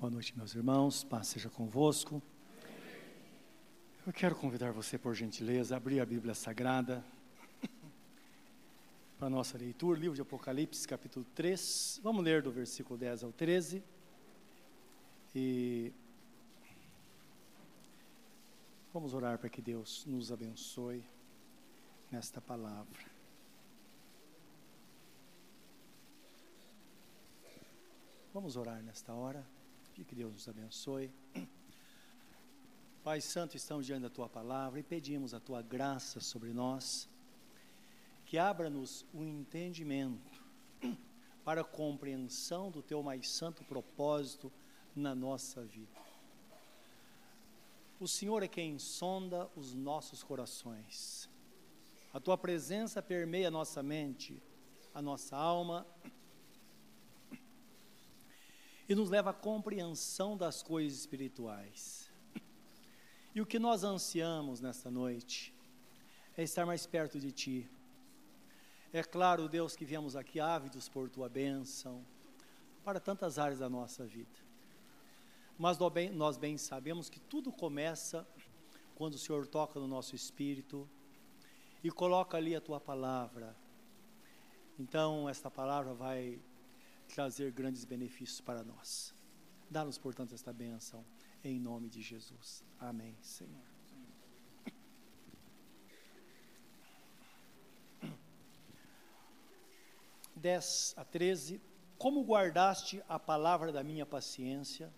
Boa noite, meus irmãos. Paz seja convosco. Eu quero convidar você, por gentileza, a abrir a Bíblia Sagrada para a nossa leitura, livro de Apocalipse, capítulo 3. Vamos ler do versículo 10 ao 13. E vamos orar para que Deus nos abençoe nesta palavra. Vamos orar nesta hora. Que Deus nos abençoe. Pai Santo, estamos diante da Tua palavra e pedimos a Tua graça sobre nós, que abra-nos o entendimento para a compreensão do Teu mais santo propósito na nossa vida. O Senhor é quem sonda os nossos corações. A Tua presença permeia a nossa mente, a nossa alma e nos leva à compreensão das coisas espirituais. E o que nós ansiamos nesta noite é estar mais perto de Ti. É claro, Deus, que viemos aqui ávidos por Tua bênção, para tantas áreas da nossa vida. Mas nós bem, sabemos que tudo começa quando o Senhor toca no nosso espírito e coloca ali a Tua palavra. Então, esta palavra vai trazer grandes benefícios para nós. Dá-nos, portanto, esta bênção, em nome de Jesus. Amém, Senhor. Dez a treze. Como guardaste a palavra da minha paciência,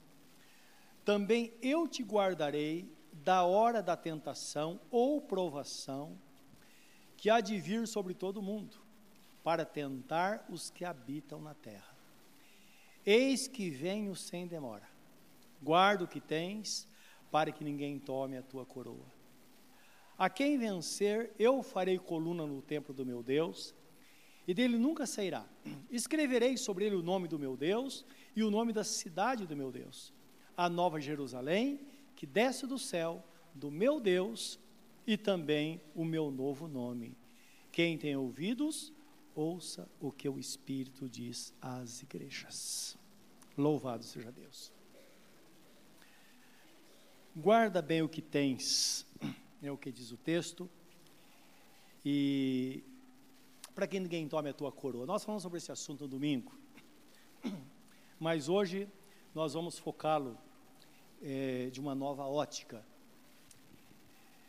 também eu te guardarei da hora da tentação ou provação que há de vir sobre todo o mundo, para tentar os que habitam na terra. Eis que venho sem demora. Guarda o que tens, para que ninguém tome a tua coroa. A quem vencer, eu farei coluna no templo do meu Deus, e dele nunca sairá. Escreverei sobre ele o nome do meu Deus e o nome da cidade do meu Deus, a nova Jerusalém, que desce do céu, do meu Deus, e também o meu novo nome. Quem tem ouvidos, ouça o que o Espírito diz às igrejas. Louvado seja Deus. Guarda bem o que tens, é o que diz o texto, e para que ninguém tome a tua coroa. Nós falamos sobre esse assunto no domingo, mas hoje nós vamos focá-lo é, de uma nova ótica.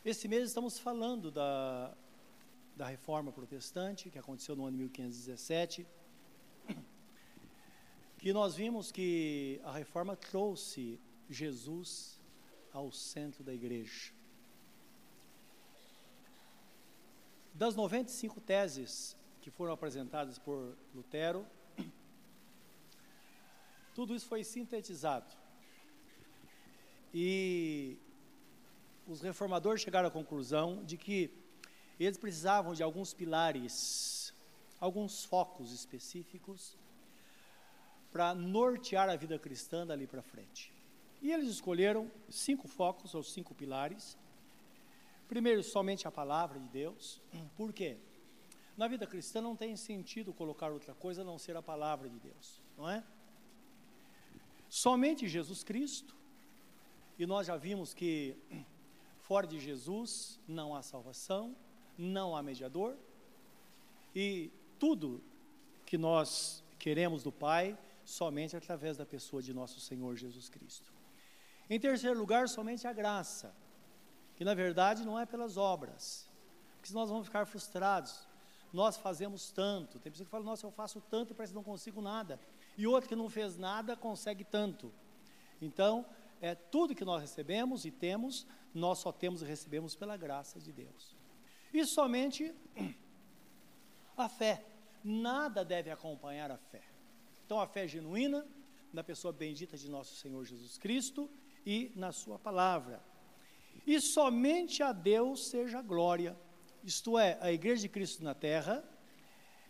Esse mês estamos falando da, da reforma protestante, que aconteceu no ano 1517, que nós vimos que a reforma trouxe Jesus ao centro da igreja. Das 95 teses que foram apresentadas por Lutero, tudo isso foi sintetizado. E os reformadores chegaram à conclusão de que eles precisavam de alguns pilares, alguns focos específicos para nortear a vida cristã dali para frente. E eles escolheram cinco focos ou cinco pilares. Primeiro, somente a palavra de Deus. Por quê? Na vida cristã não tem sentido colocar outra coisa a não ser a palavra de Deus, não é? Somente Jesus Cristo. E nós já vimos que fora de Jesus não há salvação, não há mediador, e tudo que nós queremos do Pai, somente através da pessoa de nosso Senhor Jesus Cristo. Em terceiro lugar, somente a graça, que na verdade não é pelas obras, porque senão nós vamos ficar frustrados. Nós fazemos tanto, tem pessoa que fala, nossa, eu faço tanto parece que não consigo nada, e outro que não fez nada consegue tanto. Então, é tudo que nós recebemos e temos, nós só temos e recebemos pela graça de Deus e somente a fé. Nada deve acompanhar a fé. Então, a fé genuína na pessoa bendita de nosso Senhor Jesus Cristo e na Sua palavra. E somente a Deus seja glória, isto é, a Igreja de Cristo na terra,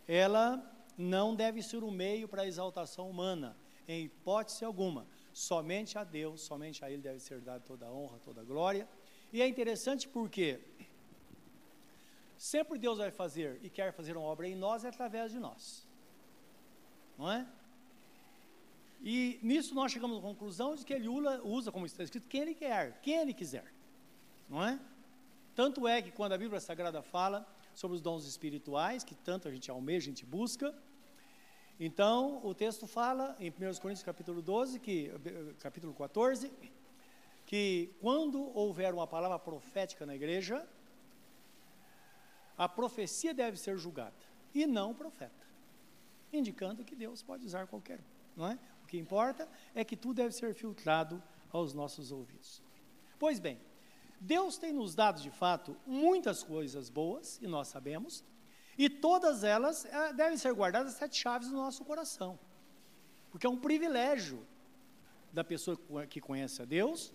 ela não deve ser um meio para a exaltação humana, em hipótese alguma. Somente a Deus, somente a Ele deve ser dada toda a honra, toda a glória. E é interessante porque Sempre Deus vai fazer e quer fazer uma obra em nós é através de nós. Não é? E nisso nós chegamos à conclusão de que ele usa, como está escrito, quem ele quer, quem ele quiser. Não é? Tanto é que quando a Bíblia Sagrada fala sobre os dons espirituais, que tanto a gente almeja, a gente busca, então o texto fala em 1 Coríntios capítulo 12, que, capítulo 14, que quando houver uma palavra profética na igreja, a profecia deve ser julgada, e não o profeta, indicando que Deus pode usar qualquer um, não é? O que importa é que tudo deve ser filtrado aos nossos ouvidos. Pois bem, Deus tem nos dado de fato muitas coisas boas, e nós sabemos, e todas elas é, devem ser guardadas sete chaves no nosso coração, porque é um privilégio da pessoa que conhece a Deus,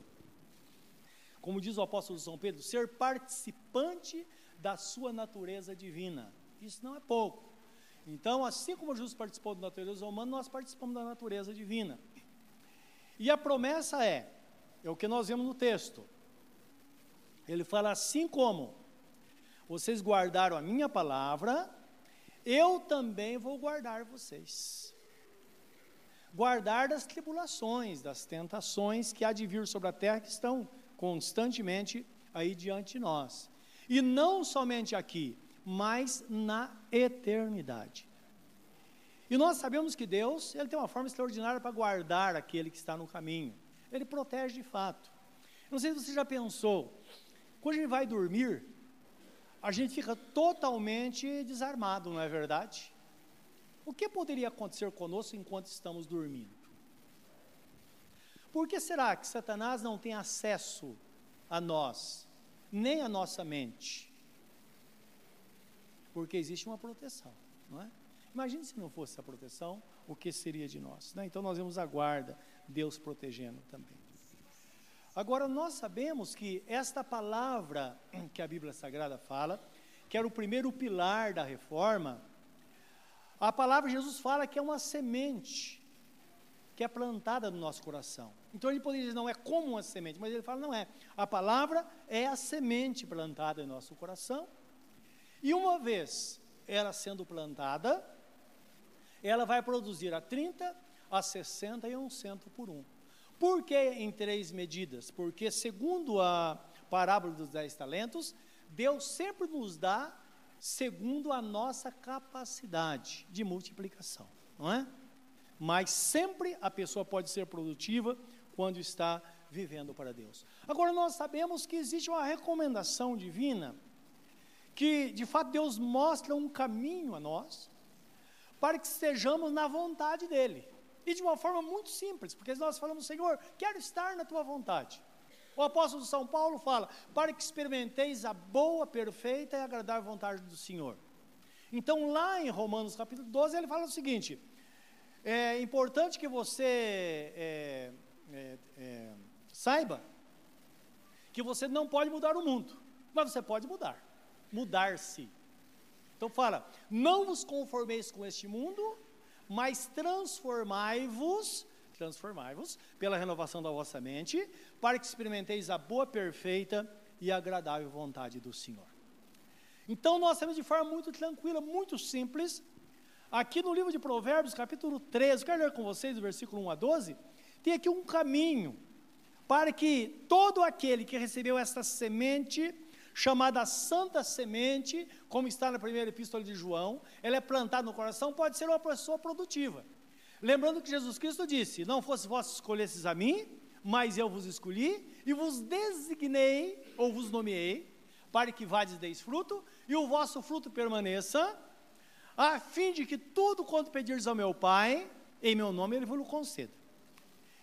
como diz o apóstolo São Pedro, ser participante da sua natureza divina. Isso não é pouco. Então, assim como Jesus participou da natureza humana, nós participamos da natureza divina. E a promessa é, é o que nós vemos no texto. Ele fala assim como vocês guardaram a minha palavra, eu também vou guardar vocês. Guardar das tribulações, das tentações que há de vir sobre a terra que estão constantemente aí diante de nós. E não somente aqui, mas na eternidade. E nós sabemos que Deus, ele tem uma forma extraordinária para guardar aquele que está no caminho. Ele protege de fato. Não sei se você já pensou, quando a gente vai dormir, a gente fica totalmente desarmado, não é verdade? O que poderia acontecer conosco enquanto estamos dormindo? Por que será que Satanás não tem acesso a nós, nem a nossa mente? Porque existe uma proteção, não é? Imagine se não fosse essa proteção, o que seria de nós? Né? Então nós vemos a guarda, Deus protegendo também. Agora nós sabemos que esta palavra que a Bíblia Sagrada fala, que era o primeiro pilar da reforma, a palavra Jesus fala que é uma semente que é plantada no nosso coração. Então ele poderia dizer, não é como uma semente, mas ele fala, não é. A palavra é a semente plantada em nosso coração, e uma vez ela sendo plantada, ela vai produzir a 30, a 60 e um cento por um. Por que em três medidas? Porque, segundo a parábola dos dez talentos, Deus sempre nos dá segundo a nossa capacidade de multiplicação, não é? Mas sempre a pessoa pode ser produtiva quando está vivendo para Deus. Agora, nós sabemos que existe uma recomendação divina que de fato Deus mostra um caminho a nós para que estejamos na vontade dEle. E de uma forma muito simples, porque nós falamos, Senhor, quero estar na tua vontade. O apóstolo São Paulo fala, para que experimenteis a boa, perfeita e agradável vontade do Senhor. Então, lá em Romanos capítulo 12, ele fala o seguinte: é importante que você é, é, é, saiba que você não pode mudar o mundo, mas você pode mudar mudar-se. Então fala: não vos conformeis com este mundo, mas transformai-vos, transformai-vos pela renovação da vossa mente, para que experimenteis a boa, perfeita e agradável vontade do Senhor. Então nós temos de forma muito tranquila, muito simples, aqui no livro de Provérbios, capítulo 13, quero ler com vocês o versículo 1 a 12, tem aqui um caminho para que todo aquele que recebeu esta semente chamada Santa Semente, como está na primeira epístola de João, ela é plantada no coração, pode ser uma pessoa produtiva. Lembrando que Jesus Cristo disse: Não fosse vós escolhesses a mim, mas eu vos escolhi e vos designei, ou vos nomeei, para que vades deis fruto, e o vosso fruto permaneça, a fim de que tudo quanto pedirdes ao meu Pai, em meu nome, Ele vos conceda.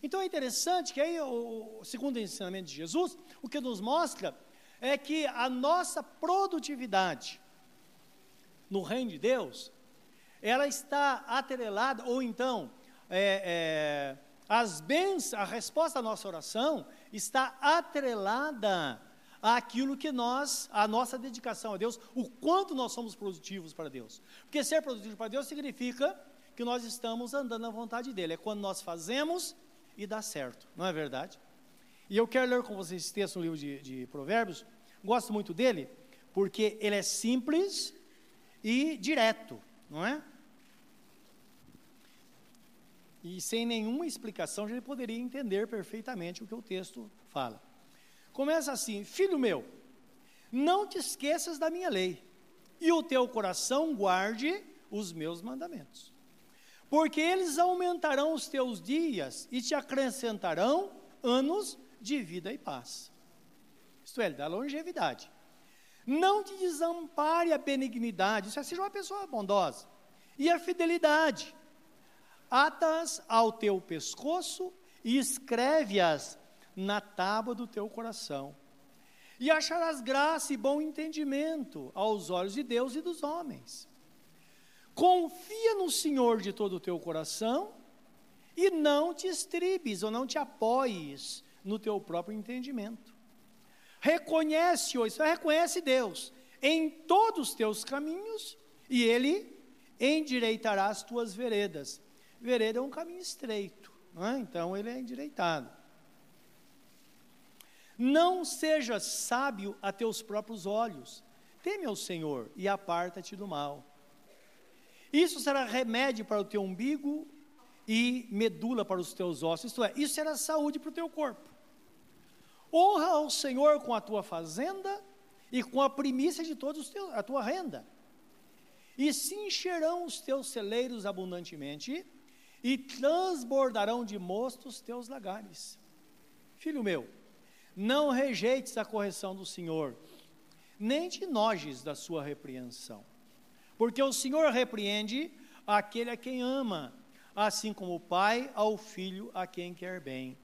Então é interessante que aí, o, segundo o ensinamento de Jesus, o que nos mostra é que a nossa produtividade no reino de Deus, ela está atrelada, ou então, é, é, as bens, a resposta à nossa oração está atrelada àquilo que nós, a nossa dedicação a Deus, o quanto nós somos produtivos para Deus. Porque ser produtivo para Deus significa que nós estamos andando na vontade dEle, é quando nós fazemos e dá certo, não é verdade? E eu quero ler com vocês esse texto no livro de, de Provérbios. Gosto muito dele porque ele é simples e direto, não é? E sem nenhuma explicação, já poderia entender perfeitamente o que o texto fala. Começa assim: Filho meu, não te esqueças da minha lei, e o teu coração guarde os meus mandamentos. Porque eles aumentarão os teus dias e te acrescentarão anos de vida e paz. Isto é, da longevidade. Não te desampare a benignidade, isso é, seja uma pessoa bondosa, e a fidelidade. Atas ao teu pescoço e escreve-as na tábua do teu coração. E acharás graça e bom entendimento aos olhos de Deus e dos homens. Confia no Senhor de todo o teu coração e não te estribes ou não te apoies no teu próprio entendimento. Reconhece-o, isso é, reconhece Deus em todos os teus caminhos e Ele endireitará as tuas veredas. Vereda é um caminho estreito, é? então ele é endireitado. Não sejas sábio a teus próprios olhos, teme ao Senhor e aparta-te do mal. Isso será remédio para o teu umbigo e medula para os teus ossos, isto é, isso será saúde para o teu corpo. Honra ao Senhor com a tua fazenda e com a primícia de toda a tua renda. E se encherão os teus celeiros abundantemente, e transbordarão de mosto os teus lagares. Filho meu, não rejeites a correção do Senhor, nem te nojes da sua repreensão porque o Senhor repreende aquele a quem ama, assim como o pai ao filho a quem quer bem.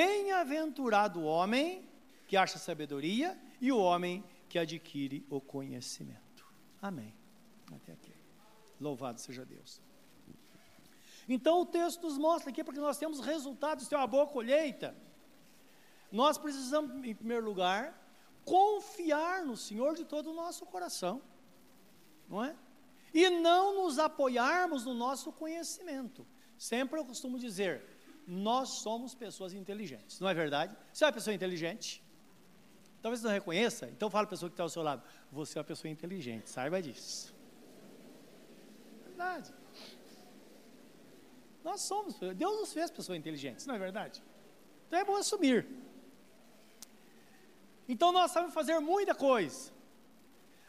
Bem-aventurado o homem que acha sabedoria e o homem que adquire o conhecimento. Amém. Até aqui. Louvado seja Deus. Então o texto nos mostra aqui, porque nós temos resultados, tem uma boa colheita. Nós precisamos, em primeiro lugar, confiar no Senhor de todo o nosso coração não é? E não nos apoiarmos no nosso conhecimento. Sempre eu costumo dizer, nós somos pessoas inteligentes, não é verdade? Você é uma pessoa inteligente? Talvez não reconheça, então fala a pessoa que está ao seu lado, você é uma pessoa inteligente, saiba disso. Verdade. Nós somos, Deus nos fez pessoas inteligentes, não é verdade? Então é bom assumir. Então nós sabemos fazer muita coisa,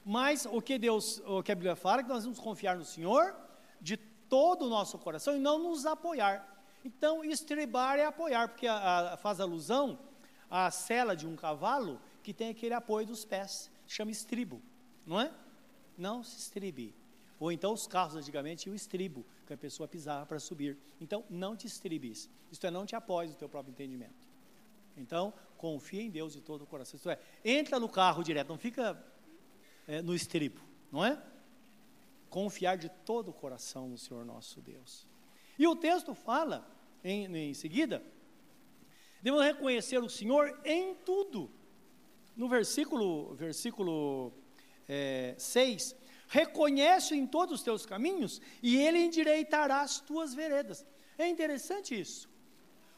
mas o que Deus, o que a Bíblia fala é que nós vamos confiar no Senhor de todo o nosso coração e não nos apoiar. Então, estribar é apoiar, porque a, a, faz alusão à sela de um cavalo que tem aquele apoio dos pés, chama estribo, não é? Não se estribe. Ou então os carros antigamente tinham estribo, que a pessoa pisava para subir. Então, não te estribes. Isto é, não te apoies no teu próprio entendimento. Então, confia em Deus de todo o coração. Isto é, entra no carro direto, não fica é, no estribo, não é? Confiar de todo o coração no Senhor nosso Deus. E o texto fala, em, em seguida, devemos reconhecer o Senhor em tudo. No versículo, versículo é, 6, reconhece em todos os teus caminhos e ele endireitará as tuas veredas. É interessante isso,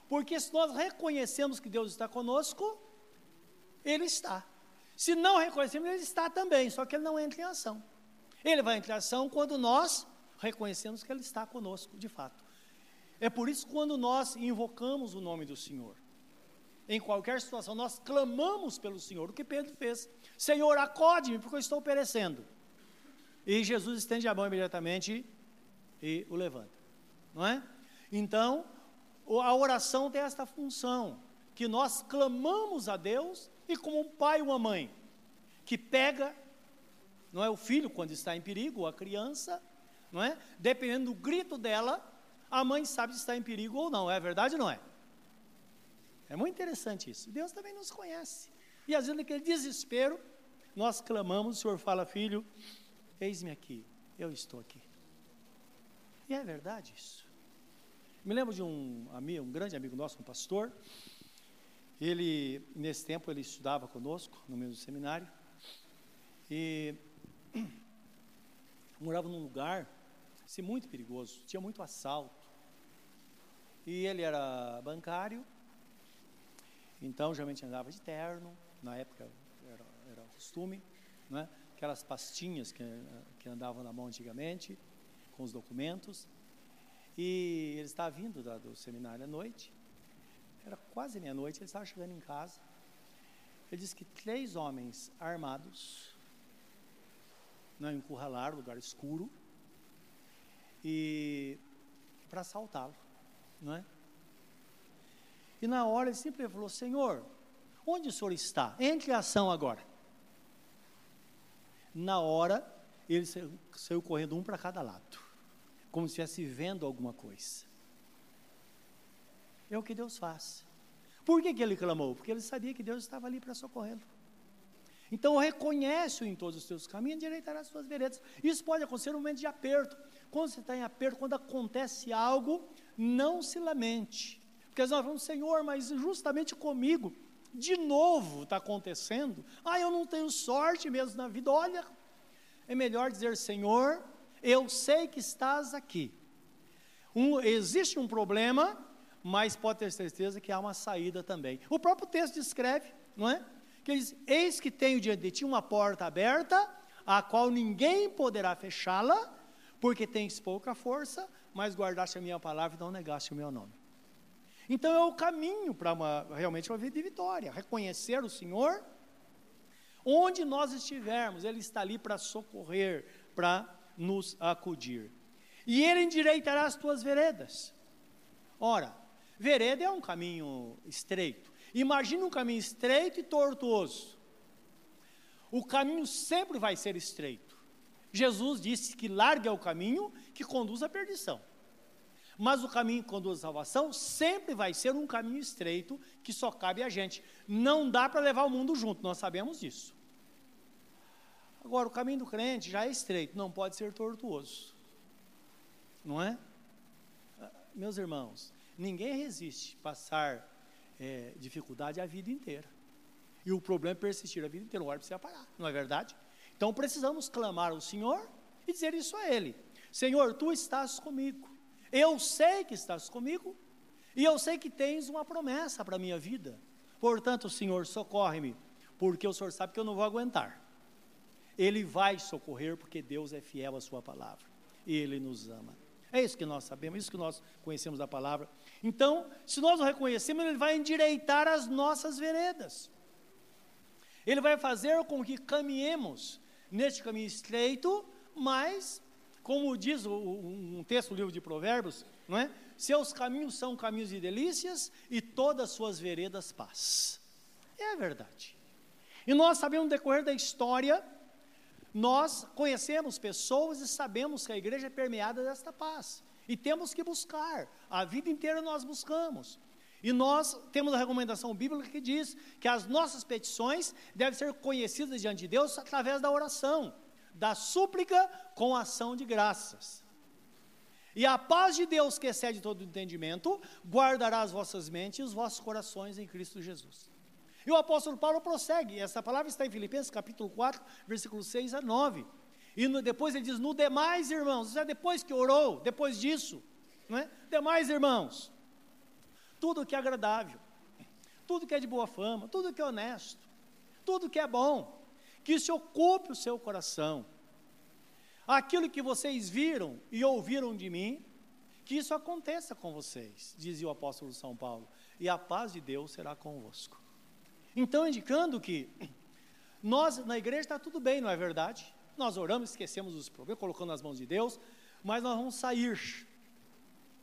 porque se nós reconhecemos que Deus está conosco, Ele está. Se não reconhecemos, ele está também, só que ele não entra em ação. Ele vai entrar em ação quando nós reconhecemos que ele está conosco, de fato. É por isso que quando nós invocamos o nome do Senhor, em qualquer situação, nós clamamos pelo Senhor, o que Pedro fez. Senhor, acode-me, porque eu estou perecendo. E Jesus estende a mão imediatamente e o levanta. Não é? Então, a oração tem esta função, que nós clamamos a Deus e como um pai ou uma mãe que pega, não é o filho quando está em perigo, a criança, não é? Dependendo do grito dela, a mãe sabe se está em perigo ou não. É verdade ou não é? É muito interessante isso. Deus também nos conhece. E às vezes naquele desespero, nós clamamos, o Senhor fala, filho, eis-me aqui, eu estou aqui. E é verdade isso. Me lembro de um amigo, um grande amigo nosso, um pastor, ele, nesse tempo, ele estudava conosco, no mesmo seminário, e morava num lugar assim, muito perigoso, tinha muito assalto. E ele era bancário, então geralmente andava de terno, na época era, era costume, né? aquelas pastinhas que, que andavam na mão antigamente, com os documentos. E ele estava vindo da, do seminário à noite, era quase meia-noite, ele estava chegando em casa. Ele disse que três homens armados, não encurralaram, lugar escuro, e para assaltá-lo, não é? E na hora ele sempre falou: Senhor, onde o senhor está? Entre em ação agora. Na hora, ele saiu, saiu correndo um para cada lado, como se estivesse vendo alguma coisa. É o que Deus faz. Por que, que ele clamou? Porque ele sabia que Deus estava ali para socorrê-lo. Então reconhece-o em todos os seus caminhos, endireitará as suas veredas. Isso pode acontecer no momento de aperto. Quando você está em aperto, quando acontece algo, não se lamente. Porque nós falamos, Senhor, mas justamente comigo, de novo está acontecendo. Ah, eu não tenho sorte mesmo na vida. Olha, é melhor dizer, Senhor, eu sei que estás aqui. Um, existe um problema, mas pode ter certeza que há uma saída também. O próprio texto descreve, não é? Que diz: Eis que tenho diante de ti uma porta aberta, a qual ninguém poderá fechá-la, porque tens pouca força, mas guardaste a minha palavra e não negaste o meu nome. Então é o caminho para realmente uma vida de vitória, reconhecer o Senhor Onde nós estivermos, Ele está ali para socorrer, para nos acudir. E Ele endireitará as tuas veredas. Ora, vereda é um caminho estreito. Imagina um caminho estreito e tortuoso. O caminho sempre vai ser estreito. Jesus disse que larga é o caminho que conduz à perdição. Mas o caminho que conduz à salvação sempre vai ser um caminho estreito que só cabe a gente. Não dá para levar o mundo junto, nós sabemos disso. Agora, o caminho do crente já é estreito, não pode ser tortuoso. Não é? Meus irmãos, ninguém resiste passar é, dificuldade a vida inteira. E o problema é persistir a vida inteira, uma hora precisa parar, não é verdade? Então precisamos clamar ao Senhor e dizer isso a Ele: Senhor, tu estás comigo. Eu sei que estás comigo e eu sei que tens uma promessa para a minha vida. Portanto, Senhor, socorre-me, porque o Senhor sabe que eu não vou aguentar. Ele vai socorrer porque Deus é fiel à sua palavra e ele nos ama. É isso que nós sabemos, é isso que nós conhecemos da palavra. Então, se nós o reconhecemos, ele vai endireitar as nossas veredas. Ele vai fazer com que caminhemos neste caminho estreito, mas como diz um texto do livro de Provérbios, não é? Seus caminhos são caminhos de delícias e todas suas veredas paz. É verdade. E nós sabemos no decorrer da história, nós conhecemos pessoas e sabemos que a igreja é permeada desta paz. E temos que buscar. A vida inteira nós buscamos. E nós temos a recomendação bíblica que diz que as nossas petições devem ser conhecidas diante de Deus através da oração da súplica com ação de graças. E a paz de Deus, que excede todo entendimento, guardará as vossas mentes e os vossos corações em Cristo Jesus. E o apóstolo Paulo prossegue, essa palavra está em Filipenses capítulo 4, versículos 6 a 9. E no, depois ele diz: No demais, irmãos, isso é depois que orou, depois disso, não é? Demais, irmãos, tudo que é agradável, tudo que é de boa fama, tudo que é honesto, tudo que é bom, que isso ocupe o seu coração. Aquilo que vocês viram e ouviram de mim, que isso aconteça com vocês, dizia o apóstolo São Paulo, e a paz de Deus será convosco. Então, indicando que nós, na igreja, está tudo bem, não é verdade? Nós oramos, esquecemos os problemas, colocando nas mãos de Deus, mas nós vamos sair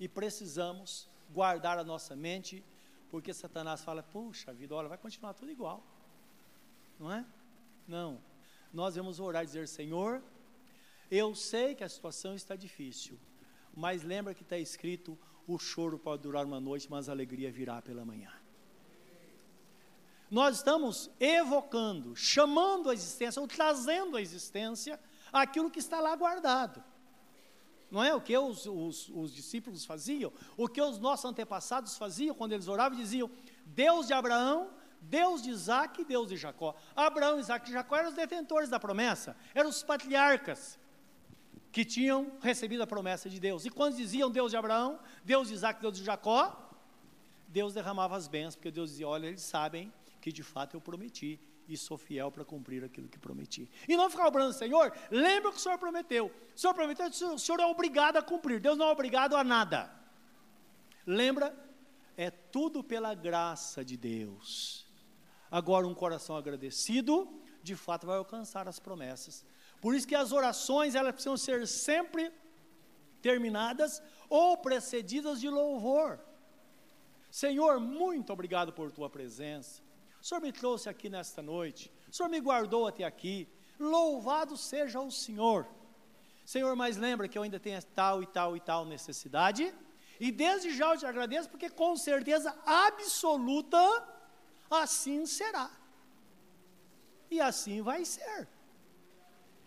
e precisamos guardar a nossa mente, porque Satanás fala: puxa vida, olha, vai continuar tudo igual, não é? Não. Nós vamos orar e dizer: Senhor, eu sei que a situação está difícil, mas lembra que está escrito: o choro pode durar uma noite, mas a alegria virá pela manhã. Nós estamos evocando, chamando a existência, ou trazendo à existência aquilo que está lá guardado. Não é o que os, os, os, discípulos faziam, o que os nossos antepassados faziam quando eles oravam diziam: Deus de Abraão, Deus de Isaac e Deus de Jacó. Abraão, Isaac e Jacó eram os detentores da promessa, eram os patriarcas que tinham recebido a promessa de Deus. E quando diziam Deus de Abraão, Deus de Isaac, Deus de Jacó, Deus derramava as bênçãos, porque Deus dizia: Olha, eles sabem que de fato eu prometi e sou fiel para cumprir aquilo que prometi. E não ficar cobrando, Senhor, lembra o que o Senhor prometeu. O Senhor prometeu, o Senhor é obrigado a cumprir. Deus não é obrigado a nada. Lembra? É tudo pela graça de Deus. Agora, um coração agradecido, de fato, vai alcançar as promessas. Por isso que as orações, elas precisam ser sempre terminadas ou precedidas de louvor. Senhor, muito obrigado por tua presença. O Senhor me trouxe aqui nesta noite. O Senhor me guardou até aqui. Louvado seja o Senhor. Senhor, mas lembra que eu ainda tenho tal e tal e tal necessidade. E desde já eu te agradeço, porque com certeza absoluta assim será. E assim vai ser.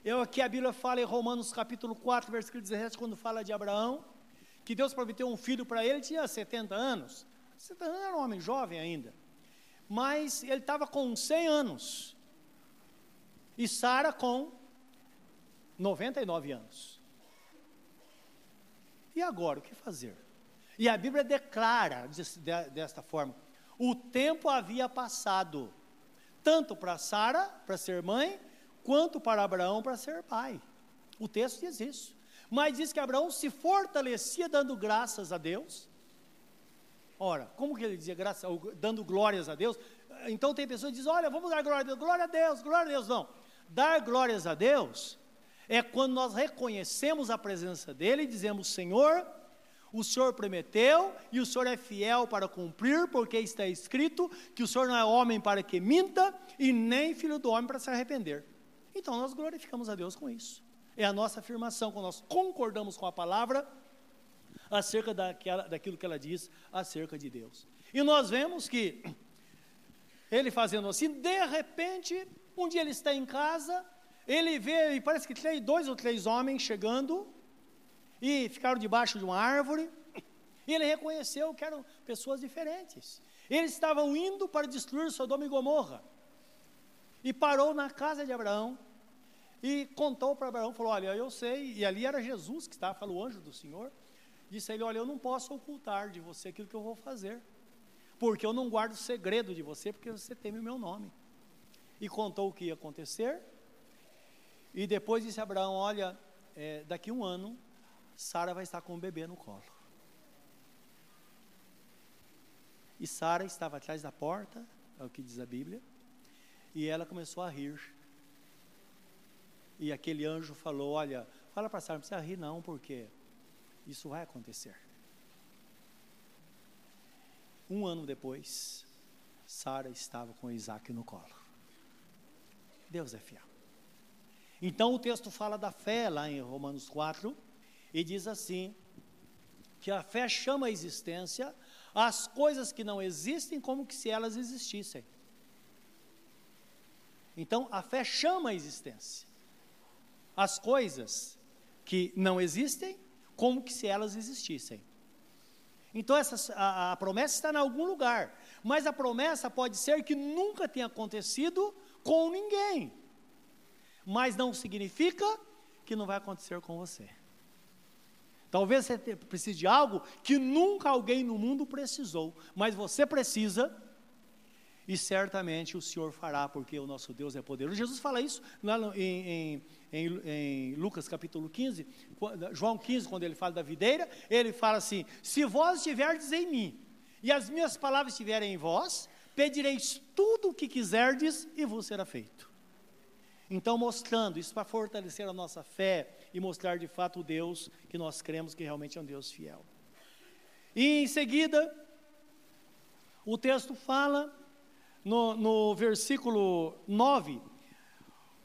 Eu aqui a Bíblia fala em Romanos capítulo 4, versículo 17, quando fala de Abraão, que Deus prometeu um filho para ele, tinha 70 anos. 70 anos era um homem jovem ainda. Mas ele estava com 100 anos. E Sara com 99 anos. E agora, o que fazer? E a Bíblia declara desta forma: o tempo havia passado, tanto para Sara, para ser mãe, quanto para Abraão, para ser pai. O texto diz isso. Mas diz que Abraão se fortalecia dando graças a Deus. Ora, como que ele dizia graças, dando glórias a Deus? Então tem pessoas que dizem, olha, vamos dar glória a Deus, glória a Deus, glória a Deus. Não. Dar glórias a Deus é quando nós reconhecemos a presença dEle e dizemos, Senhor, o Senhor prometeu e o Senhor é fiel para cumprir, porque está escrito que o Senhor não é homem para que minta e nem filho do homem para se arrepender. Então nós glorificamos a Deus com isso. É a nossa afirmação, quando nós concordamos com a palavra acerca daquela, daquilo que ela diz acerca de Deus. E nós vemos que ele fazendo assim, de repente, um dia ele está em casa, ele vê, e parece que três, dois ou três homens chegando, e ficaram debaixo de uma árvore, e ele reconheceu que eram pessoas diferentes. Eles estavam indo para destruir Sodoma e Gomorra. E parou na casa de Abraão e contou para Abraão, falou: "Olha, eu sei", e ali era Jesus que estava, falou o anjo do Senhor. Disse a ele: "Olha, eu não posso ocultar de você aquilo que eu vou fazer, porque eu não guardo segredo de você, porque você teme o meu nome". E contou o que ia acontecer. E depois disse a Abraão: "Olha, é, daqui um ano Sara vai estar com um bebê no colo. E Sara estava atrás da porta, é o que diz a Bíblia, e ela começou a rir. E aquele anjo falou: Olha, fala para Sara, não precisa rir, não, porque isso vai acontecer. Um ano depois, Sara estava com Isaac no colo. Deus é fiel. Então o texto fala da fé lá em Romanos 4, e diz assim: que a fé chama a existência as coisas que não existem como que se elas existissem. Então, a fé chama a existência as coisas que não existem como que se elas existissem. Então, essa, a, a promessa está em algum lugar, mas a promessa pode ser que nunca tenha acontecido com ninguém, mas não significa que não vai acontecer com você. Talvez você precise de algo que nunca alguém no mundo precisou, mas você precisa e certamente o Senhor fará, porque o nosso Deus é poderoso. Jesus fala isso lá em, em, em, Lucas capítulo 15, João 15, quando ele fala da videira, ele fala assim: Se vós estiverdes em mim, e as minhas palavras estiverem em vós, pedireis tudo o que quiserdes e vos será feito. Então, mostrando isso para fortalecer a nossa fé, e mostrar de fato o Deus que nós cremos que realmente é um Deus fiel. E em seguida, o texto fala no, no versículo 9: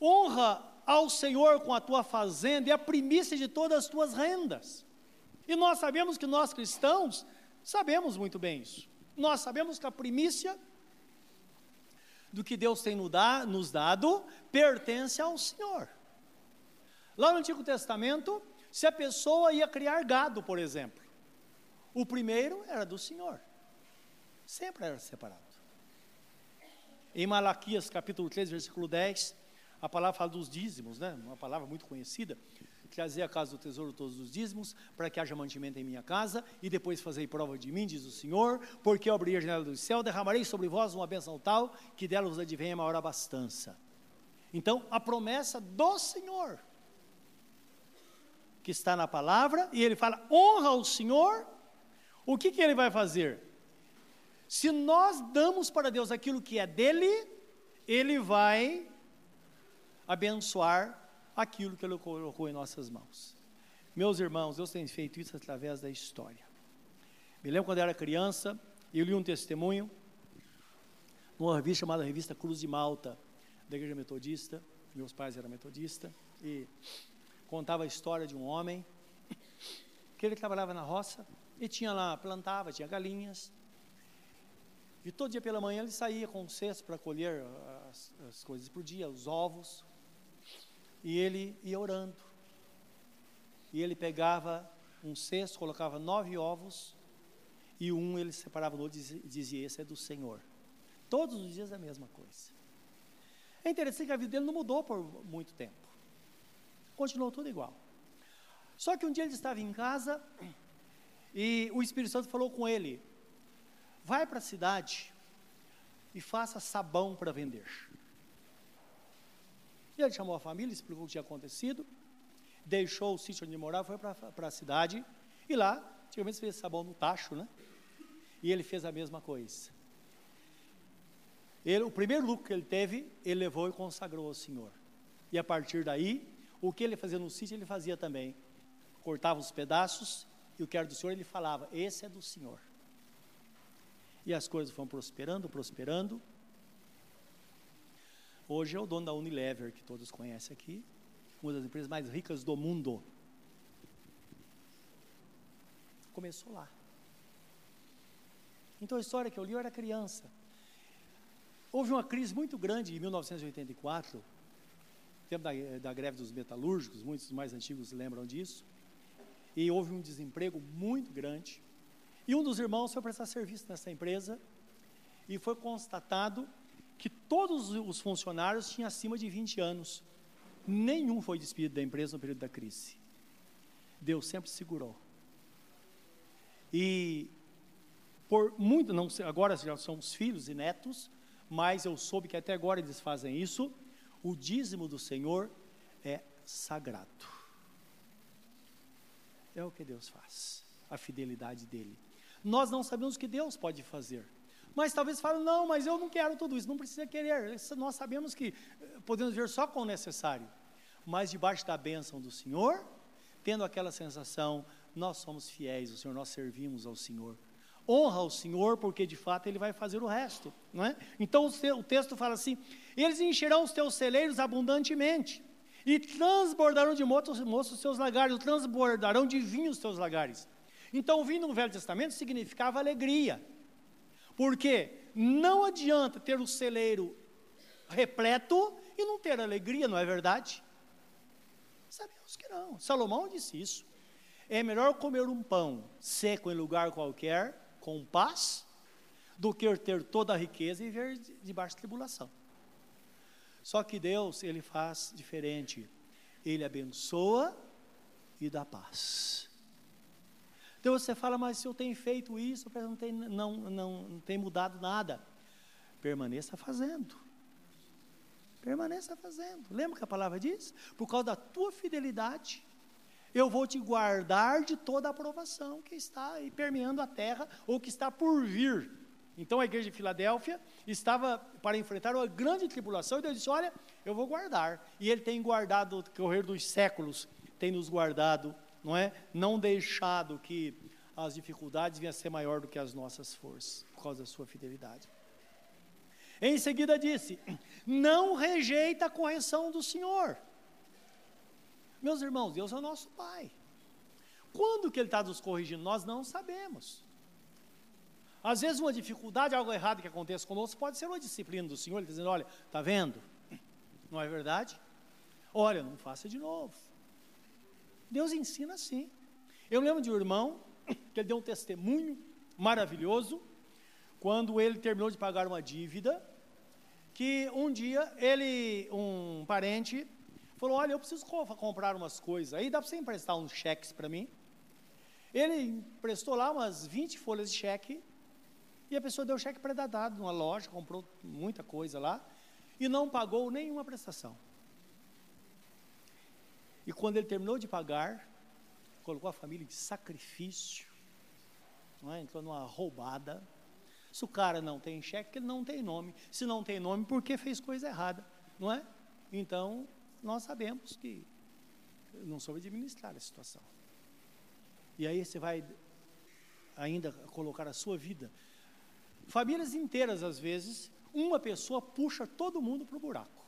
honra ao Senhor com a tua fazenda e a primícia de todas as tuas rendas. E nós sabemos que nós cristãos sabemos muito bem isso. Nós sabemos que a primícia do que Deus tem nos dado pertence ao Senhor. Lá no Antigo Testamento, se a pessoa ia criar gado, por exemplo, o primeiro era do Senhor, sempre era separado. Em Malaquias capítulo 3, versículo 10, a palavra fala dos dízimos, né? uma palavra muito conhecida, trazer a casa do tesouro todos os dízimos, para que haja mantimento em minha casa, e depois fazei prova de mim, diz o Senhor, porque eu abri a janela do céu, derramarei sobre vós uma bênção tal, que dela vos advenha maior abastança. Então, a promessa do Senhor, que está na palavra, e ele fala: honra o Senhor, o que, que ele vai fazer? Se nós damos para Deus aquilo que é dele, ele vai abençoar aquilo que Ele colocou em nossas mãos. Meus irmãos, Deus tem feito isso através da história. Me lembro quando eu era criança, eu li um testemunho numa revista chamada Revista Cruz de Malta, da Igreja Metodista. Meus pais eram metodistas e contava a história de um homem que ele trabalhava na roça e tinha lá, plantava, tinha galinhas. E todo dia pela manhã ele saía com um cesto para colher as, as coisas por dia, os ovos, e ele ia orando. E ele pegava um cesto, colocava nove ovos, e um ele separava no outro e dizia: Esse é do Senhor. Todos os dias é a mesma coisa. É interessante que a vida dele não mudou por muito tempo. Continuou tudo igual. Só que um dia ele estava em casa e o Espírito Santo falou com ele: Vai para a cidade e faça sabão para vender. E ele chamou a família, explicou o que tinha acontecido, deixou o sítio onde morava, foi para a cidade, e lá, antigamente se fez sabão no tacho, né? E ele fez a mesma coisa. Ele, o primeiro lucro que ele teve, ele levou e consagrou ao Senhor. E a partir daí, o que ele fazia no sítio, ele fazia também. Cortava os pedaços, e o que era do Senhor, ele falava: Esse é do Senhor. E as coisas foram prosperando, prosperando, Hoje é o dono da Unilever, que todos conhecem aqui, uma das empresas mais ricas do mundo. Começou lá. Então a história que eu li eu era criança. Houve uma crise muito grande em 1984, tempo da, da greve dos metalúrgicos, muitos mais antigos lembram disso. E houve um desemprego muito grande. E um dos irmãos foi prestar serviço nessa empresa e foi constatado que todos os funcionários tinham acima de 20 anos. Nenhum foi despedido da empresa no período da crise. Deus sempre segurou. E por muito, não agora já são os filhos e netos, mas eu soube que até agora eles fazem isso. O dízimo do Senhor é sagrado. É o que Deus faz, a fidelidade dele. Nós não sabemos o que Deus pode fazer. Mas talvez falem, não, mas eu não quero tudo isso, não precisa querer. Nós sabemos que eh, podemos ver só com o necessário. Mas debaixo da bênção do Senhor, tendo aquela sensação, nós somos fiéis ao Senhor, nós servimos ao Senhor. Honra o Senhor, porque de fato Ele vai fazer o resto. Não é? Então o texto fala assim: eles encherão os teus celeiros abundantemente, e transbordarão de moços os seus lagares, transbordarão de vinho os teus lagares. Então, o vinho no Velho Testamento significava alegria. Porque não adianta ter o celeiro repleto e não ter alegria, não é verdade? Sabemos que não. Salomão disse isso. É melhor comer um pão seco em lugar qualquer, com paz, do que ter toda a riqueza e viver debaixo de tribulação. Só que Deus, Ele faz diferente. Ele abençoa e dá paz. Então você fala, mas se eu tenho feito isso, não tem, não, não, não tem mudado nada. Permaneça fazendo. Permaneça fazendo. Lembra que a palavra diz? Por causa da tua fidelidade, eu vou te guardar de toda a aprovação que está aí permeando a terra ou que está por vir. Então a igreja de Filadélfia estava para enfrentar uma grande tribulação e Deus disse: Olha, eu vou guardar. E Ele tem guardado, no correr dos séculos, tem nos guardado não é? Não deixado que as dificuldades venham a ser maior do que as nossas forças, por causa da sua fidelidade. Em seguida disse: Não rejeita a correção do Senhor. Meus irmãos, Deus é o nosso Pai. Quando que Ele está nos corrigindo? Nós não sabemos. Às vezes uma dificuldade, algo errado que acontece conosco, pode ser uma disciplina do Senhor, Ele dizendo, olha, está vendo? Não é verdade? Olha, não faça de novo. Deus ensina assim. Eu lembro de um irmão que ele deu um testemunho maravilhoso quando ele terminou de pagar uma dívida que um dia ele, um parente, Falou: Olha, eu preciso comprar umas coisas aí, dá para você emprestar uns cheques para mim? Ele emprestou lá umas 20 folhas de cheque e a pessoa deu cheque pré-datado numa loja, comprou muita coisa lá e não pagou nenhuma prestação. E quando ele terminou de pagar, colocou a família em sacrifício, é? entrou numa roubada. Se o cara não tem cheque, ele não tem nome. Se não tem nome, porque fez coisa errada, não é? Então, nós sabemos que não soube administrar a situação. E aí você vai ainda colocar a sua vida. Famílias inteiras, às vezes, uma pessoa puxa todo mundo para o buraco.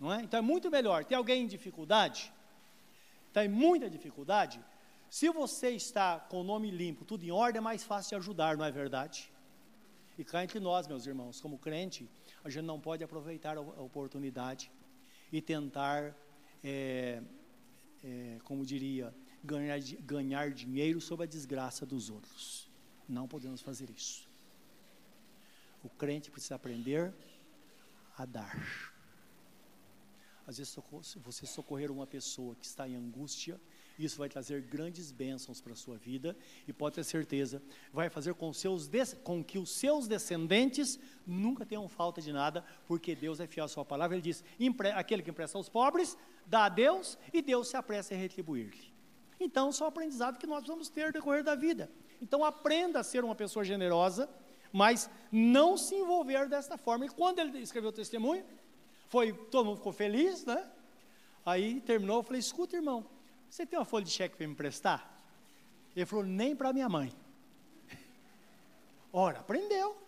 Não é? Então é muito melhor ter alguém em dificuldade, está em muita dificuldade. Se você está com o nome limpo, tudo em ordem, é mais fácil de ajudar, não é verdade? E cá entre nós, meus irmãos, como crente, a gente não pode aproveitar a oportunidade e tentar, é, é, como diria, ganhar, ganhar dinheiro sobre a desgraça dos outros. Não podemos fazer isso. O crente precisa aprender a dar. Às vezes, você socorrer uma pessoa que está em angústia, isso vai trazer grandes bênçãos para a sua vida e pode ter certeza, vai fazer com, seus, com que os seus descendentes nunca tenham falta de nada, porque Deus é fiel à sua palavra. Ele diz: aquele que empresta aos pobres, dá a Deus e Deus se apressa em retribuir-lhe. Então, são aprendizado que nós vamos ter no decorrer da vida. Então, aprenda a ser uma pessoa generosa, mas não se envolver desta forma. E quando ele escreveu o testemunho, foi, todo mundo ficou feliz, né? Aí terminou, eu falei, escuta, irmão, você tem uma folha de cheque para me emprestar? Ele falou, nem para minha mãe. Ora, aprendeu.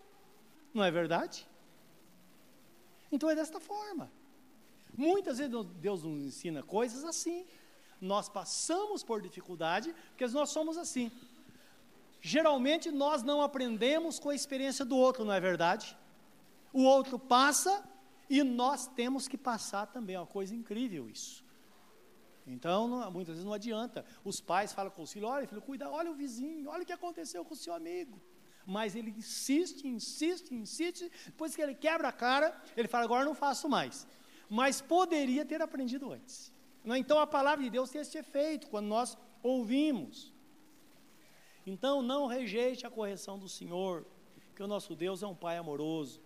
Não é verdade? Então é desta forma. Muitas vezes Deus nos ensina coisas assim. Nós passamos por dificuldade, porque nós somos assim. Geralmente nós não aprendemos com a experiência do outro, não é verdade? O outro passa e nós temos que passar também, é uma coisa incrível isso. Então, não, muitas vezes não adianta. Os pais falam com o filho, olha, filho, cuida, olha o vizinho, olha o que aconteceu com o seu amigo. Mas ele insiste, insiste, insiste, depois que ele quebra a cara, ele fala, agora não faço mais. Mas poderia ter aprendido antes. Não, então a palavra de Deus tem esse efeito quando nós ouvimos. Então não rejeite a correção do Senhor, que o nosso Deus é um Pai amoroso.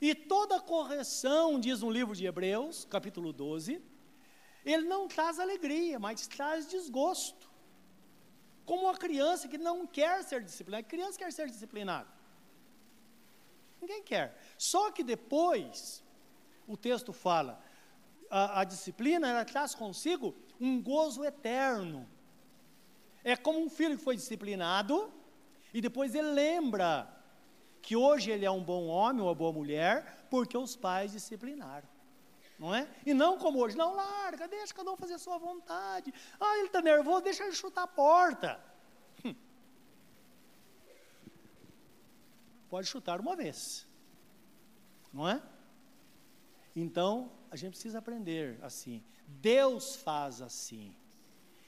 E toda correção, diz no livro de Hebreus, capítulo 12, ele não traz alegria, mas traz desgosto. Como uma criança que não quer ser disciplinada. A criança quer ser disciplinada. Ninguém quer. Só que depois, o texto fala, a, a disciplina ela traz consigo um gozo eterno. É como um filho que foi disciplinado e depois ele lembra que hoje ele é um bom homem ou uma boa mulher, porque os pais disciplinaram. Não é? E não como hoje, não larga, deixa cada um fazer a sua vontade. Ah, ele está nervoso, deixa ele chutar a porta. Hum. Pode chutar uma vez, não é? Então, a gente precisa aprender assim. Deus faz assim.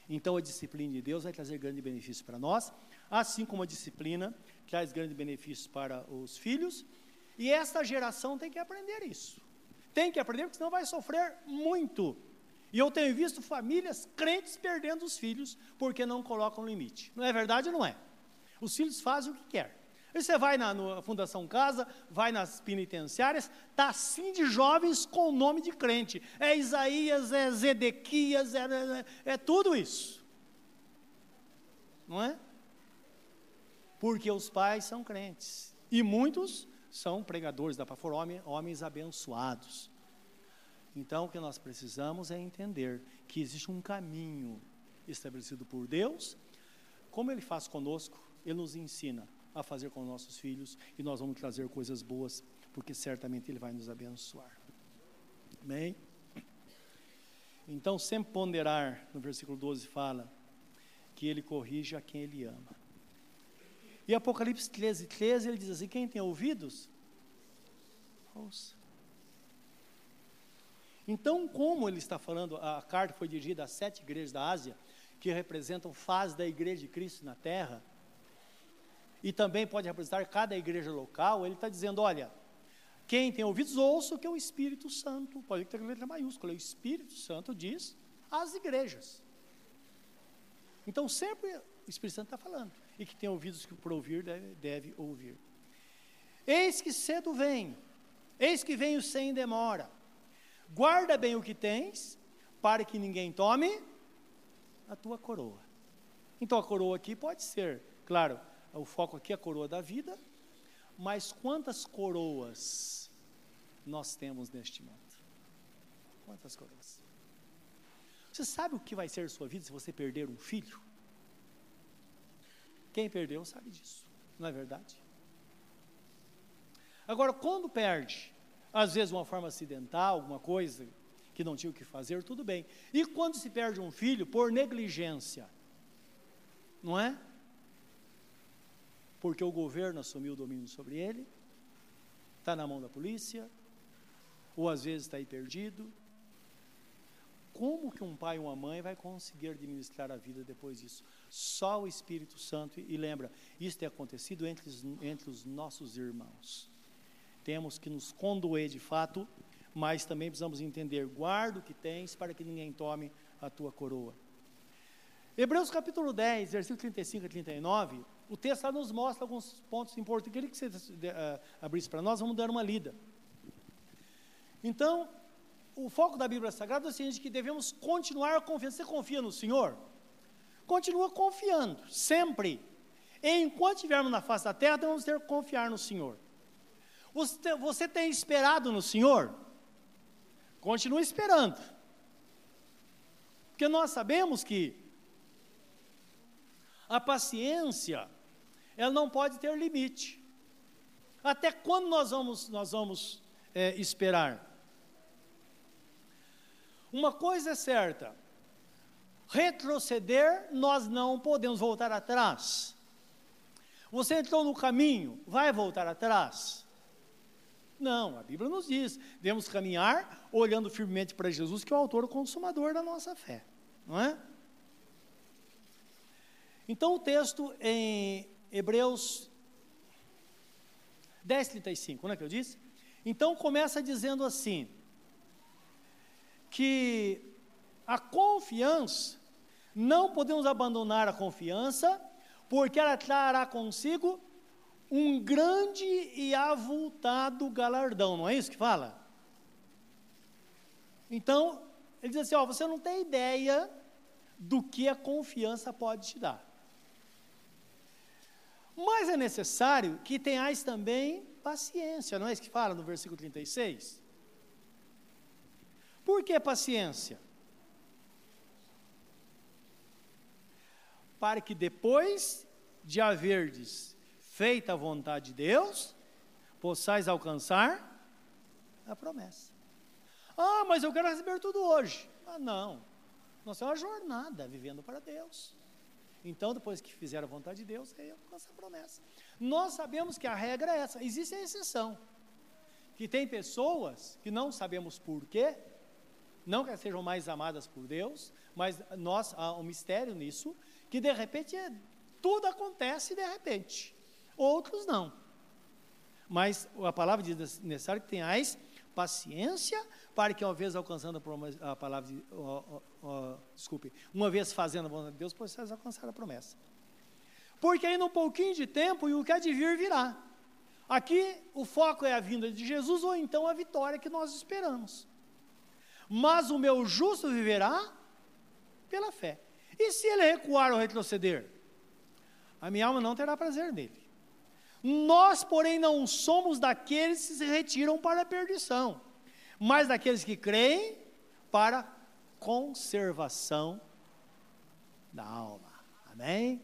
Então, a disciplina de Deus vai trazer grande benefício para nós, assim como a disciplina traz grandes benefícios para os filhos, e esta geração tem que aprender isso. Tem que aprender, porque senão vai sofrer muito. E eu tenho visto famílias crentes perdendo os filhos porque não colocam limite. Não é verdade ou não é? Os filhos fazem o que quer. Aí você vai na Fundação Casa, vai nas penitenciárias, está assim de jovens com o nome de crente. É Isaías, é Zedequias, é, é, é tudo isso. Não é? Porque os pais são crentes. E muitos são pregadores da palavra, homens abençoados. Então, o que nós precisamos é entender que existe um caminho estabelecido por Deus. Como Ele faz conosco, Ele nos ensina a fazer com nossos filhos e nós vamos trazer coisas boas, porque certamente Ele vai nos abençoar. Amém? Então, sempre ponderar, no versículo 12 fala que Ele corrige a quem Ele ama. E Apocalipse 13, 13, ele diz assim: quem tem ouvidos, ouça. Então, como ele está falando, a carta foi dirigida às sete igrejas da Ásia, que representam fase da igreja de Cristo na terra, e também pode representar cada igreja local, ele está dizendo: olha, Quem tem ouvidos, ouça o que o Espírito Santo, pode ter letra maiúscula, o Espírito Santo diz às igrejas. Então, sempre o Espírito Santo está falando. E que tem ouvidos que por ouvir deve, deve ouvir. Eis que cedo venho, eis que venho sem demora. Guarda bem o que tens, para que ninguém tome a tua coroa. Então a coroa aqui pode ser, claro, o foco aqui é a coroa da vida, mas quantas coroas nós temos neste mundo? Quantas coroas? Você sabe o que vai ser sua vida se você perder um filho? Quem perdeu sabe disso, não é verdade? Agora, quando perde, às vezes uma forma acidental, alguma coisa que não tinha o que fazer, tudo bem. E quando se perde um filho por negligência, não é? Porque o governo assumiu o domínio sobre ele, está na mão da polícia, ou às vezes está aí perdido. Como que um pai ou uma mãe vai conseguir administrar a vida depois disso? Só o Espírito Santo. E lembra, isso tem acontecido entre entre os nossos irmãos. Temos que nos condoer de fato, mas também precisamos entender: guarda o que tens para que ninguém tome a tua coroa. Hebreus capítulo 10, versículo 35 a 39, o texto lá nos mostra alguns pontos importantes. Eu queria que você uh, abrisse para nós, vamos dar uma lida. Então, o foco da Bíblia Sagrada é o seguinte, que devemos continuar confiando. Você confia no Senhor? Continua confiando, sempre. Enquanto estivermos na face da terra, devemos ter que confiar no Senhor. Você, você tem esperado no Senhor? Continue esperando. Porque nós sabemos que a paciência, ela não pode ter limite. Até quando nós vamos, nós vamos é, esperar? Uma coisa é certa: retroceder, nós não podemos voltar atrás. Você entrou no caminho, vai voltar atrás? Não, a Bíblia nos diz, devemos caminhar olhando firmemente para Jesus, que é o autor consumador da nossa fé, não é? Então o texto em Hebreus 10, 35, não é que eu disse? Então começa dizendo assim: que a confiança, não podemos abandonar a confiança, porque ela trará consigo um grande e avultado galardão, não é isso que fala? Então, ele diz assim: ó, você não tem ideia do que a confiança pode te dar. Mas é necessário que tenhais também paciência, não é isso que fala no versículo 36? Por que paciência? Para que depois de haverdes feita a vontade de Deus, possais alcançar a promessa. Ah, mas eu quero receber tudo hoje. Ah, não. Nós é uma jornada vivendo para Deus. Então, depois que fizer a vontade de Deus, aí alcança a promessa. Nós sabemos que a regra é essa. Existe a exceção. Que tem pessoas que não sabemos porquê, não que sejam mais amadas por Deus, mas nós há um mistério nisso, que de repente é, tudo acontece de repente. Outros não. Mas a palavra diz necessário que tenhais paciência para que uma vez alcançando a, palavra, de, desculpe, uma vez fazendo a vontade de Deus, possais alcançar a promessa. Porque ainda um pouquinho de tempo e o que há de vir virá. Aqui o foco é a vinda de Jesus ou então a vitória que nós esperamos. Mas o meu justo viverá pela fé. E se ele recuar ou retroceder? A minha alma não terá prazer nele. Nós, porém, não somos daqueles que se retiram para a perdição, mas daqueles que creem para conservação da alma. Amém?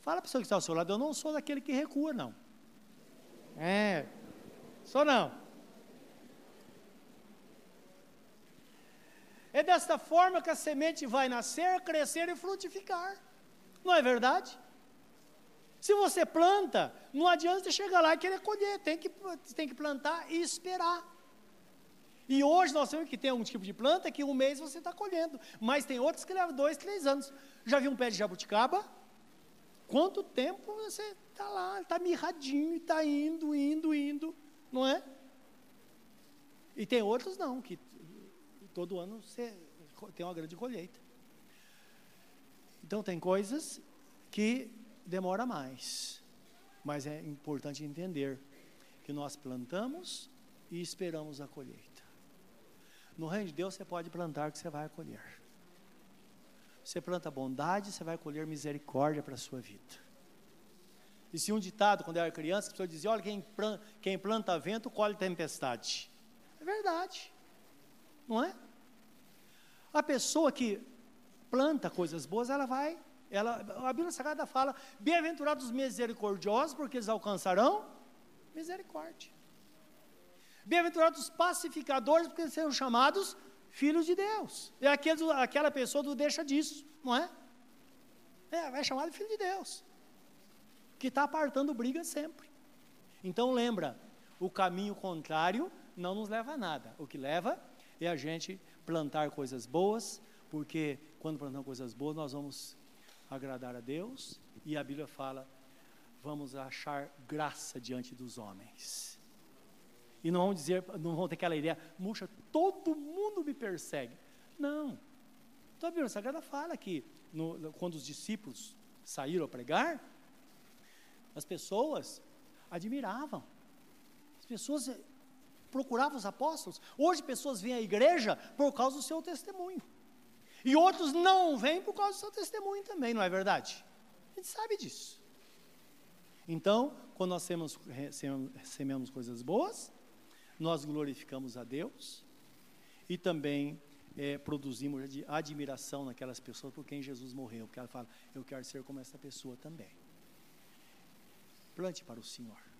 Fala para a pessoa que está ao seu lado, eu não sou daquele que recua, não. É, sou não. É desta forma que a semente vai nascer, crescer e frutificar. Não é verdade? Se você planta, não adianta chegar lá e querer colher, tem que, tem que plantar e esperar. E hoje nós temos que ter um tipo de planta que um mês você está colhendo, mas tem outros que levam dois, três anos. Já viu um pé de jabuticaba? Quanto tempo você está lá, está mirradinho está indo, indo, indo, não é? E tem outros não, que todo ano você tem uma grande colheita. Então tem coisas que demora mais. Mas é importante entender que nós plantamos e esperamos a colheita. No reino de Deus você pode plantar que você vai colher. Você planta bondade, você vai colher misericórdia para a sua vida. E se um ditado, quando eu era criança, a pessoa dizia: Olha, quem planta, quem planta vento, colhe tempestade. É verdade, não é? A pessoa que planta coisas boas, ela vai, ela, a Bíblia Sagrada fala: Bem-aventurados os misericordiosos, porque eles alcançarão misericórdia. Bem-aventurados os pacificadores, porque eles serão chamados filhos de Deus. É aquele, aquela pessoa do deixa disso, não é? É, vai chamar de filho de Deus. Que está apartando briga sempre. Então lembra, o caminho contrário não nos leva a nada. O que leva é a gente plantar coisas boas, porque quando plantamos coisas boas, nós vamos agradar a Deus, e a Bíblia fala, vamos achar graça diante dos homens. E não vão dizer, não vão ter aquela ideia, murcha, todo mundo me persegue. Não. Então a Bíblia Sagrada fala que no, quando os discípulos saíram a pregar, as pessoas admiravam. As pessoas procuravam os apóstolos. Hoje pessoas vêm à igreja por causa do seu testemunho. E outros não vêm por causa do seu testemunho também, não é verdade? A gente sabe disso. Então, quando nós sememos, sememos coisas boas, nós glorificamos a Deus e também é, produzimos admiração naquelas pessoas por quem Jesus morreu, porque ela fala, eu quero ser como essa pessoa também. Plante para o Senhor.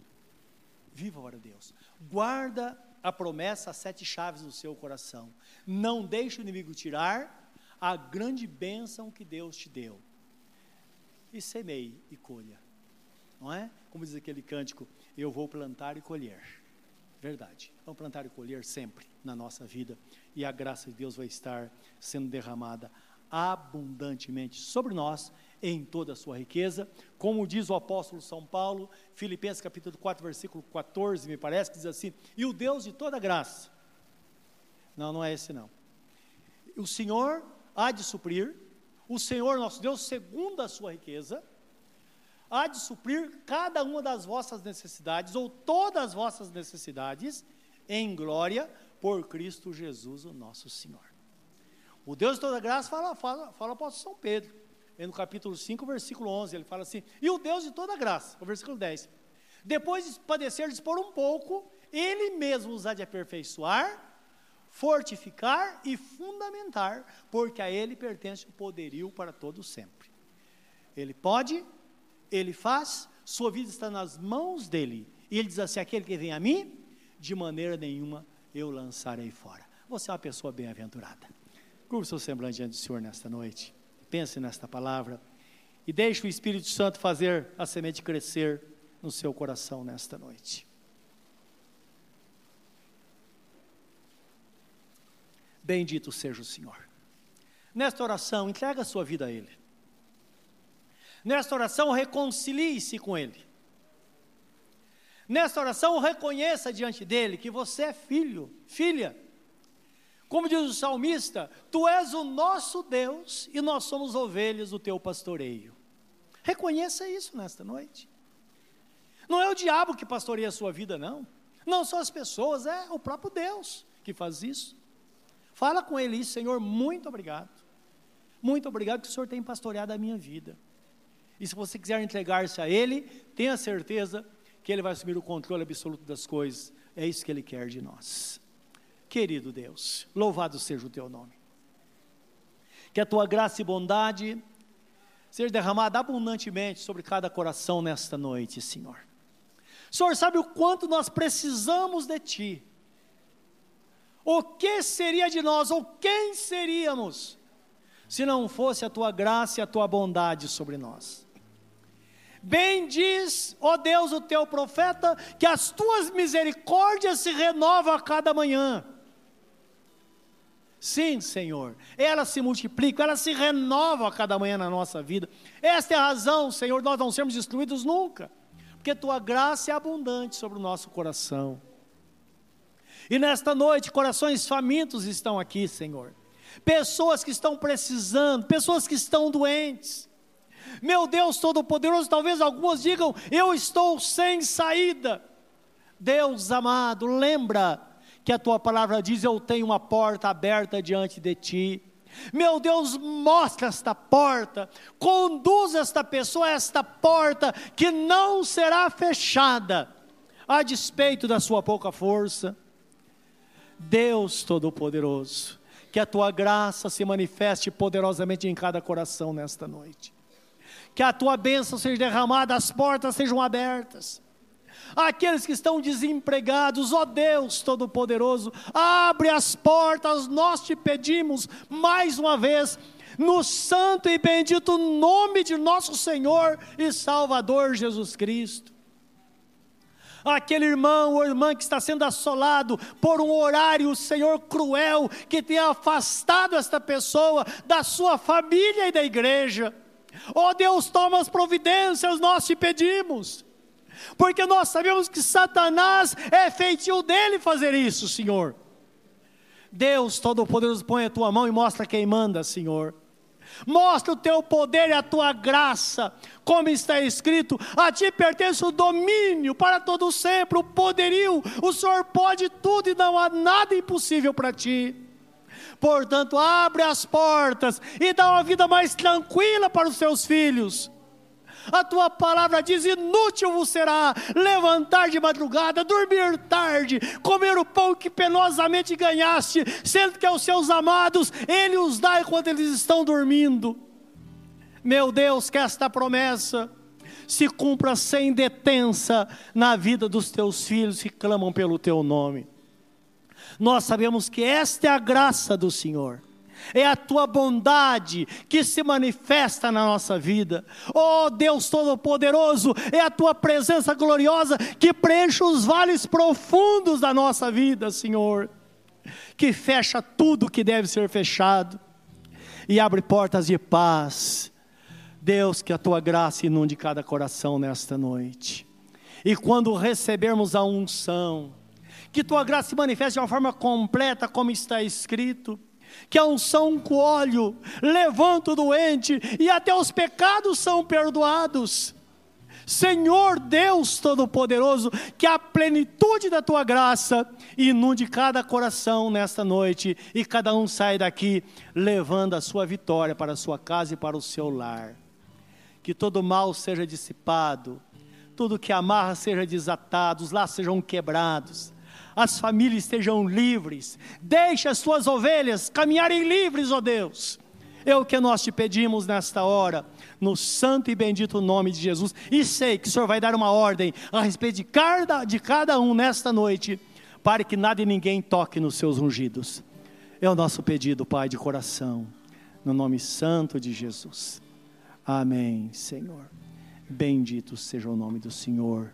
Viva para Deus. Guarda a promessa, as sete chaves do seu coração. Não deixe o inimigo tirar a grande bênção que Deus te deu. E semeie e colha. Não é? Como diz aquele cântico, eu vou plantar e colher. Verdade. Vamos plantar e colher sempre na nossa vida. E a graça de Deus vai estar sendo derramada abundantemente sobre nós em toda a sua riqueza. Como diz o apóstolo São Paulo, Filipenses capítulo 4, versículo 14, me parece, que diz assim: E o Deus de toda graça. Não, não é esse não. O Senhor há de suprir, o Senhor nosso Deus, segundo a sua riqueza, há de suprir cada uma das vossas necessidades, ou todas as vossas necessidades, em glória, por Cristo Jesus, o nosso Senhor. O Deus de toda graça fala, fala, fala para São Pedro, no capítulo 5, versículo 11, ele fala assim, e o Deus de toda graça, o versículo 10, depois de padecerdes por um pouco, ele mesmo os há de aperfeiçoar, fortificar e fundamentar, porque a ele pertence o poderio para todo sempre. Ele pode ele faz, sua vida está nas mãos dele. E ele diz assim: aquele que vem a mim, de maneira nenhuma eu lançarei fora. Você é uma pessoa bem-aventurada. Curva seu semblante diante do Senhor nesta noite. Pense nesta palavra. E deixe o Espírito Santo fazer a semente crescer no seu coração nesta noite. Bendito seja o Senhor. Nesta oração, entrega a sua vida a Ele. Nesta oração, reconcilie-se com Ele. Nesta oração, reconheça diante dele que você é filho, filha. Como diz o salmista, tu és o nosso Deus e nós somos ovelhas do teu pastoreio. Reconheça isso nesta noite. Não é o diabo que pastoreia a sua vida, não. Não são as pessoas, é o próprio Deus que faz isso. Fala com ele Senhor, muito obrigado. Muito obrigado que o Senhor tem pastoreado a minha vida. E se você quiser entregar-se a Ele, tenha certeza que Ele vai assumir o controle absoluto das coisas. É isso que Ele quer de nós. Querido Deus, louvado seja o Teu nome. Que a Tua graça e bondade seja derramada abundantemente sobre cada coração nesta noite, Senhor. Senhor sabe o quanto nós precisamos de Ti. O que seria de nós, ou quem seríamos, se não fosse a Tua graça e a Tua bondade sobre nós? Bem diz, ó Deus, o teu profeta, que as tuas misericórdias se renovam a cada manhã. Sim, Senhor, elas se multiplicam, elas se renovam a cada manhã na nossa vida. Esta é a razão, Senhor, nós não sermos destruídos nunca, porque tua graça é abundante sobre o nosso coração. E nesta noite, corações famintos estão aqui, Senhor. Pessoas que estão precisando, pessoas que estão doentes. Meu Deus Todo-Poderoso, talvez algumas digam: Eu estou sem saída. Deus amado, lembra que a tua palavra diz: Eu tenho uma porta aberta diante de ti. Meu Deus, mostra esta porta, conduz esta pessoa a esta porta que não será fechada, a despeito da sua pouca força. Deus Todo-Poderoso, que a tua graça se manifeste poderosamente em cada coração nesta noite. Que a tua bênção seja derramada, as portas sejam abertas aqueles que estão desempregados, ó Deus Todo-Poderoso, abre as portas, nós te pedimos mais uma vez, no santo e bendito nome de nosso Senhor e Salvador Jesus Cristo. Aquele irmão ou irmã que está sendo assolado por um horário, Senhor, cruel, que tem afastado esta pessoa da sua família e da igreja. Ó oh Deus, toma as providências, nós te pedimos porque nós sabemos que Satanás é feitio dele fazer isso, Senhor. Deus Todo-Poderoso, põe a tua mão e mostra quem manda, Senhor. Mostra o teu poder e a tua graça, como está escrito: a ti pertence o domínio para todo sempre, o poderio. O Senhor pode tudo e não há nada impossível para ti. Portanto, abre as portas e dá uma vida mais tranquila para os seus filhos a tua palavra diz: inútil vos será levantar de madrugada, dormir tarde, comer o pão que penosamente ganhaste, sendo que aos seus amados ele os dá enquanto eles estão dormindo. Meu Deus, que esta promessa se cumpra sem detença na vida dos teus filhos que clamam pelo teu nome. Nós sabemos que esta é a graça do Senhor é a tua bondade que se manifesta na nossa vida. Oh Deus Todo-Poderoso, é a tua presença gloriosa que preenche os vales profundos da nossa vida, Senhor, que fecha tudo que deve ser fechado e abre portas de paz. Deus, que a tua graça inunde cada coração nesta noite. E quando recebermos a unção, que tua graça se manifeste de uma forma completa, como está escrito que a unção com óleo levanta o doente e até os pecados são perdoados. Senhor Deus Todo-Poderoso, que a plenitude da tua graça inunde cada coração nesta noite e cada um sai daqui levando a sua vitória para a sua casa e para o seu lar. Que todo mal seja dissipado, tudo que amarra seja desatado, os laços sejam quebrados as famílias estejam livres, deixe as suas ovelhas caminharem livres, ó Deus. É o que nós te pedimos nesta hora, no santo e bendito nome de Jesus. E sei que o Senhor vai dar uma ordem a respeito de cada, de cada um nesta noite, para que nada e ninguém toque nos seus ungidos. É o nosso pedido, Pai, de coração, no nome santo de Jesus. Amém, Senhor. Bendito seja o nome do Senhor.